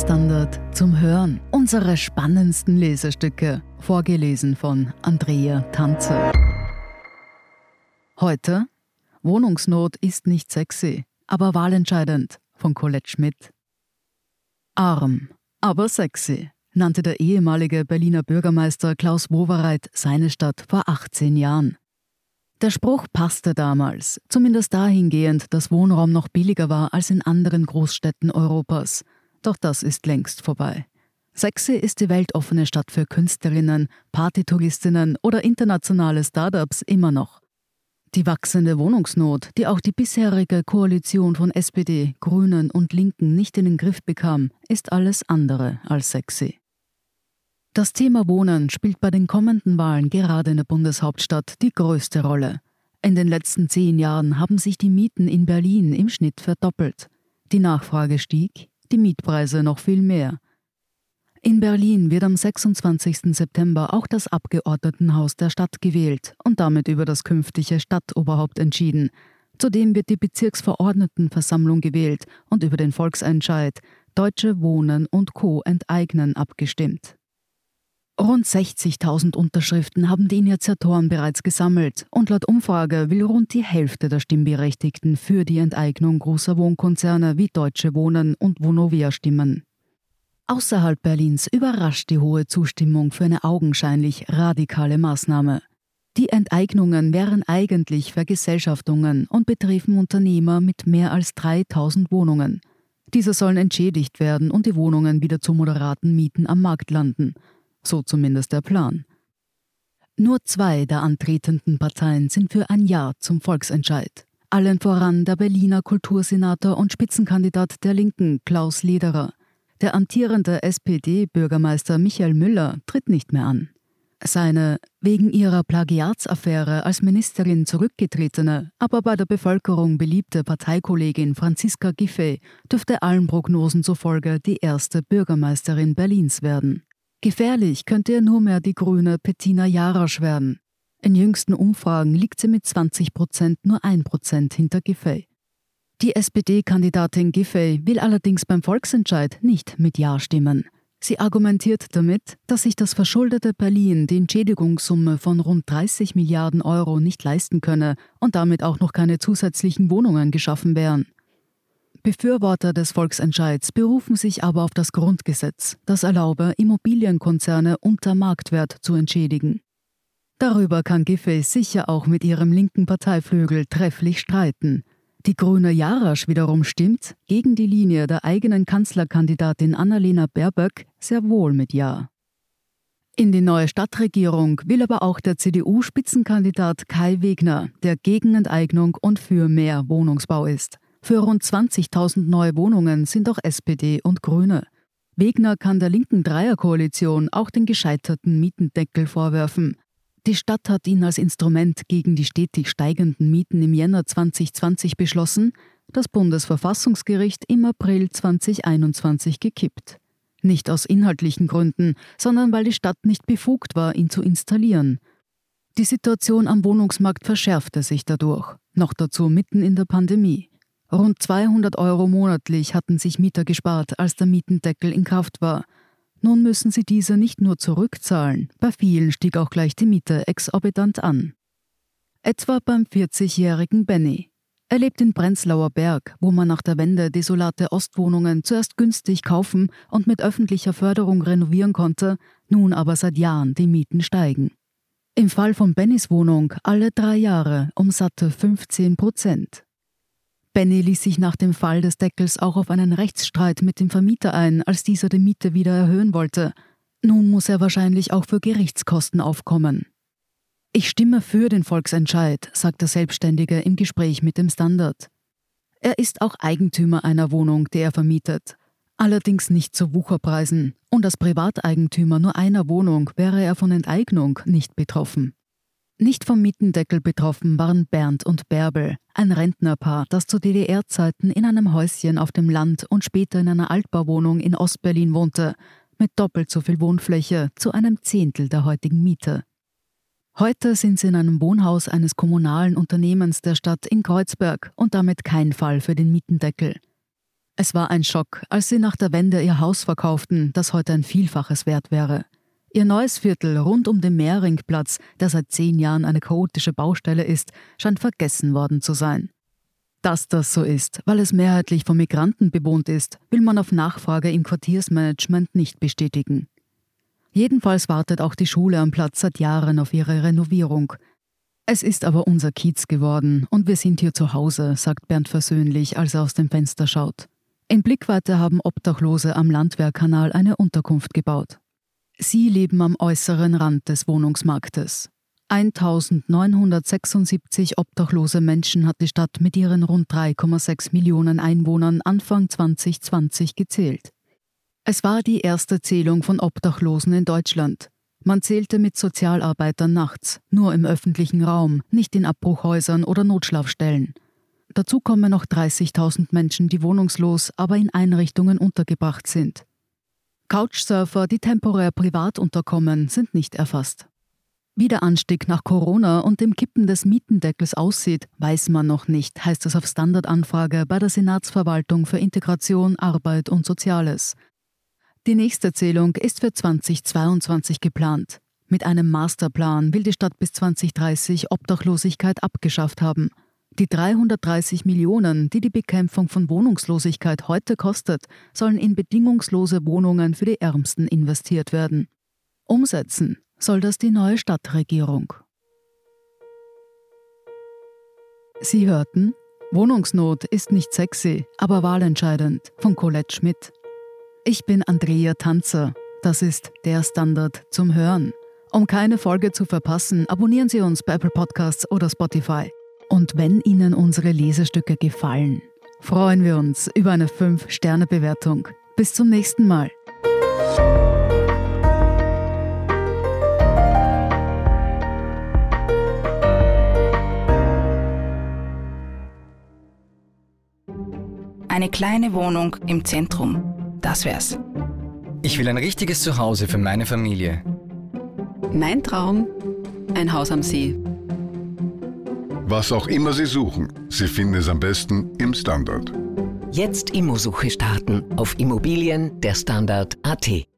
Standard zum Hören. Unsere spannendsten Lesestücke, vorgelesen von Andrea Tanzer. Heute Wohnungsnot ist nicht sexy, aber wahlentscheidend von Colette Schmidt. Arm, aber sexy, nannte der ehemalige Berliner Bürgermeister Klaus Wowereit seine Stadt vor 18 Jahren. Der Spruch passte damals, zumindest dahingehend, dass Wohnraum noch billiger war als in anderen Großstädten Europas. Doch das ist längst vorbei. Sexy ist die weltoffene Stadt für Künstlerinnen, Partytouristinnen oder internationale Startups immer noch. Die wachsende Wohnungsnot, die auch die bisherige Koalition von SPD, Grünen und Linken nicht in den Griff bekam, ist alles andere als sexy. Das Thema Wohnen spielt bei den kommenden Wahlen gerade in der Bundeshauptstadt die größte Rolle. In den letzten zehn Jahren haben sich die Mieten in Berlin im Schnitt verdoppelt. Die Nachfrage stieg, die Mietpreise noch viel mehr. In Berlin wird am 26. September auch das Abgeordnetenhaus der Stadt gewählt und damit über das künftige Stadtoberhaupt entschieden. Zudem wird die Bezirksverordnetenversammlung gewählt und über den Volksentscheid Deutsche Wohnen und Co. enteignen abgestimmt. Rund 60.000 Unterschriften haben die Initiatoren bereits gesammelt und laut Umfrage will rund die Hälfte der Stimmberechtigten für die Enteignung großer Wohnkonzerne wie Deutsche Wohnen und Vonovia stimmen. Außerhalb Berlins überrascht die hohe Zustimmung für eine augenscheinlich radikale Maßnahme. Die Enteignungen wären eigentlich Vergesellschaftungen und betreffen Unternehmer mit mehr als 3000 Wohnungen. Diese sollen entschädigt werden und die Wohnungen wieder zu moderaten Mieten am Markt landen – so zumindest der Plan. Nur zwei der antretenden Parteien sind für ein Ja zum Volksentscheid. Allen voran der Berliner Kultursenator und Spitzenkandidat der Linken Klaus Lederer. Der amtierende SPD-Bürgermeister Michael Müller tritt nicht mehr an. Seine wegen ihrer Plagiatsaffäre als Ministerin zurückgetretene, aber bei der Bevölkerung beliebte Parteikollegin Franziska Giffey dürfte allen Prognosen zufolge die erste Bürgermeisterin Berlins werden. Gefährlich könnte nur mehr die grüne Bettina Jarasch werden. In jüngsten Umfragen liegt sie mit 20 Prozent nur ein Prozent hinter Giffey. Die SPD-Kandidatin Giffey will allerdings beim Volksentscheid nicht mit Ja stimmen. Sie argumentiert damit, dass sich das verschuldete Berlin die Entschädigungssumme von rund 30 Milliarden Euro nicht leisten könne und damit auch noch keine zusätzlichen Wohnungen geschaffen wären. Befürworter des Volksentscheids berufen sich aber auf das Grundgesetz, das erlaube, Immobilienkonzerne unter Marktwert zu entschädigen. Darüber kann Giffey sicher auch mit ihrem linken Parteiflügel trefflich streiten. Die grüne Jarasch wiederum stimmt, gegen die Linie der eigenen Kanzlerkandidatin Annalena Baerbock, sehr wohl mit Ja. In die neue Stadtregierung will aber auch der CDU-Spitzenkandidat Kai Wegner, der gegen Enteignung und für mehr Wohnungsbau ist. Für rund 20.000 neue Wohnungen sind auch SPD und Grüne. Wegner kann der linken Dreierkoalition auch den gescheiterten Mietendeckel vorwerfen. Die Stadt hat ihn als Instrument gegen die stetig steigenden Mieten im Jänner 2020 beschlossen, das Bundesverfassungsgericht im April 2021 gekippt. Nicht aus inhaltlichen Gründen, sondern weil die Stadt nicht befugt war, ihn zu installieren. Die Situation am Wohnungsmarkt verschärfte sich dadurch, noch dazu mitten in der Pandemie. Rund 200 Euro monatlich hatten sich Mieter gespart, als der Mietendeckel in Kraft war. Nun müssen sie diese nicht nur zurückzahlen, bei vielen stieg auch gleich die Miete exorbitant an. Etwa beim 40-jährigen Benny. Er lebt in Prenzlauer Berg, wo man nach der Wende desolate Ostwohnungen zuerst günstig kaufen und mit öffentlicher Förderung renovieren konnte, nun aber seit Jahren die Mieten steigen. Im Fall von Bennys Wohnung alle drei Jahre um satte 15 Prozent. Benny ließ sich nach dem Fall des Deckels auch auf einen Rechtsstreit mit dem Vermieter ein, als dieser die Miete wieder erhöhen wollte. Nun muss er wahrscheinlich auch für Gerichtskosten aufkommen. Ich stimme für den Volksentscheid, sagt der Selbstständige im Gespräch mit dem Standard. Er ist auch Eigentümer einer Wohnung, die er vermietet. Allerdings nicht zu Wucherpreisen. Und als Privateigentümer nur einer Wohnung wäre er von Enteignung nicht betroffen. Nicht vom Mietendeckel betroffen waren Bernd und Bärbel, ein Rentnerpaar, das zu DDR-Zeiten in einem Häuschen auf dem Land und später in einer Altbauwohnung in Ostberlin wohnte, mit doppelt so viel Wohnfläche zu einem Zehntel der heutigen Miete. Heute sind sie in einem Wohnhaus eines kommunalen Unternehmens der Stadt in Kreuzberg und damit kein Fall für den Mietendeckel. Es war ein Schock, als sie nach der Wende ihr Haus verkauften, das heute ein Vielfaches wert wäre. Ihr neues Viertel rund um den Mehrringplatz, der seit zehn Jahren eine chaotische Baustelle ist, scheint vergessen worden zu sein. Dass das so ist, weil es mehrheitlich von Migranten bewohnt ist, will man auf Nachfrage im Quartiersmanagement nicht bestätigen. Jedenfalls wartet auch die Schule am Platz seit Jahren auf ihre Renovierung. Es ist aber unser Kiez geworden und wir sind hier zu Hause, sagt Bernd versöhnlich, als er aus dem Fenster schaut. In Blickweite haben Obdachlose am Landwehrkanal eine Unterkunft gebaut. Sie leben am äußeren Rand des Wohnungsmarktes. 1976 obdachlose Menschen hat die Stadt mit ihren rund 3,6 Millionen Einwohnern Anfang 2020 gezählt. Es war die erste Zählung von Obdachlosen in Deutschland. Man zählte mit Sozialarbeitern nachts, nur im öffentlichen Raum, nicht in Abbruchhäusern oder Notschlafstellen. Dazu kommen noch 30.000 Menschen, die wohnungslos, aber in Einrichtungen untergebracht sind. Couchsurfer, die temporär privat unterkommen, sind nicht erfasst. Wie der Anstieg nach Corona und dem Kippen des Mietendeckels aussieht, weiß man noch nicht, heißt es auf Standardanfrage bei der Senatsverwaltung für Integration, Arbeit und Soziales. Die nächste Zählung ist für 2022 geplant. Mit einem Masterplan will die Stadt bis 2030 Obdachlosigkeit abgeschafft haben. Die 330 Millionen, die die Bekämpfung von Wohnungslosigkeit heute kostet, sollen in bedingungslose Wohnungen für die Ärmsten investiert werden. Umsetzen soll das die neue Stadtregierung. Sie hörten Wohnungsnot ist nicht sexy, aber wahlentscheidend von Colette Schmidt. Ich bin Andrea Tanzer. Das ist der Standard zum Hören. Um keine Folge zu verpassen, abonnieren Sie uns bei Apple Podcasts oder Spotify. Und wenn Ihnen unsere Lesestücke gefallen, freuen wir uns über eine 5-Sterne-Bewertung. Bis zum nächsten Mal. Eine kleine Wohnung im Zentrum. Das wär's. Ich will ein richtiges Zuhause für meine Familie. Mein Traum? Ein Haus am See was auch immer Sie suchen, Sie finden es am besten im Standard. Jetzt Immosuche starten auf Immobilien der Standard.at.